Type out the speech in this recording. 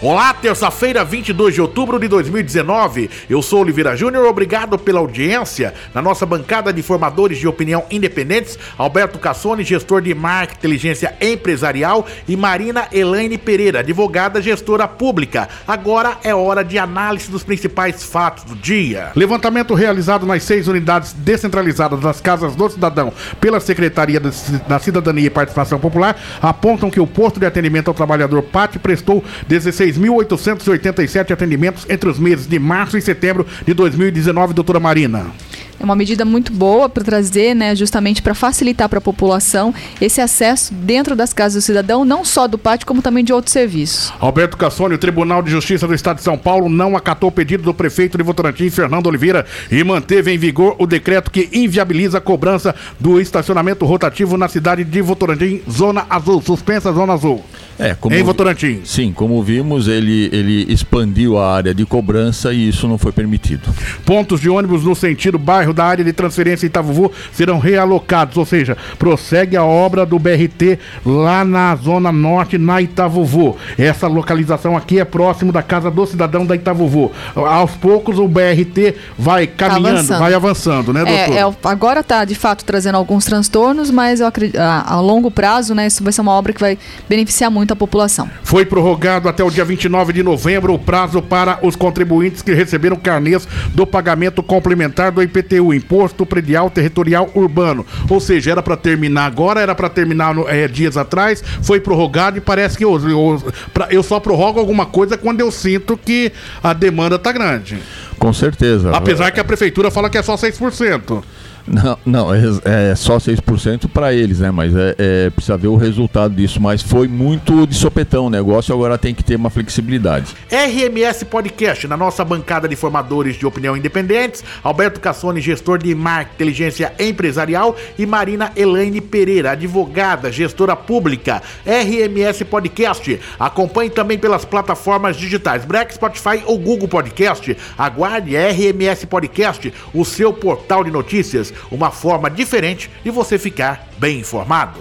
Olá, terça-feira, 22 de outubro de 2019. Eu sou Oliveira Júnior, obrigado pela audiência. Na nossa bancada de formadores de opinião independentes, Alberto Cassone, gestor de marketing inteligência empresarial, e Marina Elaine Pereira, advogada gestora pública. Agora é hora de análise dos principais fatos do dia. Levantamento realizado nas seis unidades descentralizadas das Casas do Cidadão pela Secretaria da Cidadania e Participação Popular apontam que o posto de atendimento ao trabalhador PAT prestou 16 6.887 atendimentos entre os meses de março e setembro de 2019, doutora Marina. É uma medida muito boa para trazer, né, justamente para facilitar para a população esse acesso dentro das casas do cidadão, não só do pátio, como também de outros serviços. Alberto Cassoni, o Tribunal de Justiça do Estado de São Paulo não acatou o pedido do prefeito de Votorantim, Fernando Oliveira, e manteve em vigor o decreto que inviabiliza a cobrança do estacionamento rotativo na cidade de Votorantim, Zona Azul, suspensa Zona Azul. É, como em Votorantim. Sim, como vimos, ele, ele expandiu a área de cobrança e isso não foi permitido. Pontos de ônibus no sentido bairro da área de transferência Itavuvu serão realocados, ou seja, prossegue a obra do BRT lá na zona norte, na Itavuvu. Essa localização aqui é próximo da casa do cidadão da Itavuvu. Aos poucos o BRT vai tá caminhando, tá avançando. vai avançando, né, doutor? É, é, agora está de fato trazendo alguns transtornos, mas eu acredito, a, a longo prazo, né, isso vai ser uma obra que vai beneficiar muito muita população. Foi prorrogado até o dia 29 de novembro o prazo para os contribuintes que receberam carnês do pagamento complementar do IPTU, Imposto Predial Territorial Urbano. Ou seja, era para terminar agora, era para terminar é, dias atrás, foi prorrogado e parece que eu, eu, eu só prorrogo alguma coisa quando eu sinto que a demanda está grande. Com certeza. Apesar que a prefeitura fala que é só 6%. Não, não é, é só 6% para eles, né? Mas é, é, precisa ver o resultado disso. Mas foi muito de sopetão o negócio, agora tem que ter uma flexibilidade. RMS Podcast, na nossa bancada de formadores de opinião independentes, Alberto Cassone, gestor de marketing inteligência empresarial, e Marina Elaine Pereira, advogada, gestora pública. RMS Podcast. Acompanhe também pelas plataformas digitais Black, Spotify ou Google Podcast. Aguarde RMS Podcast, o seu portal de notícias uma forma diferente de você ficar bem informado.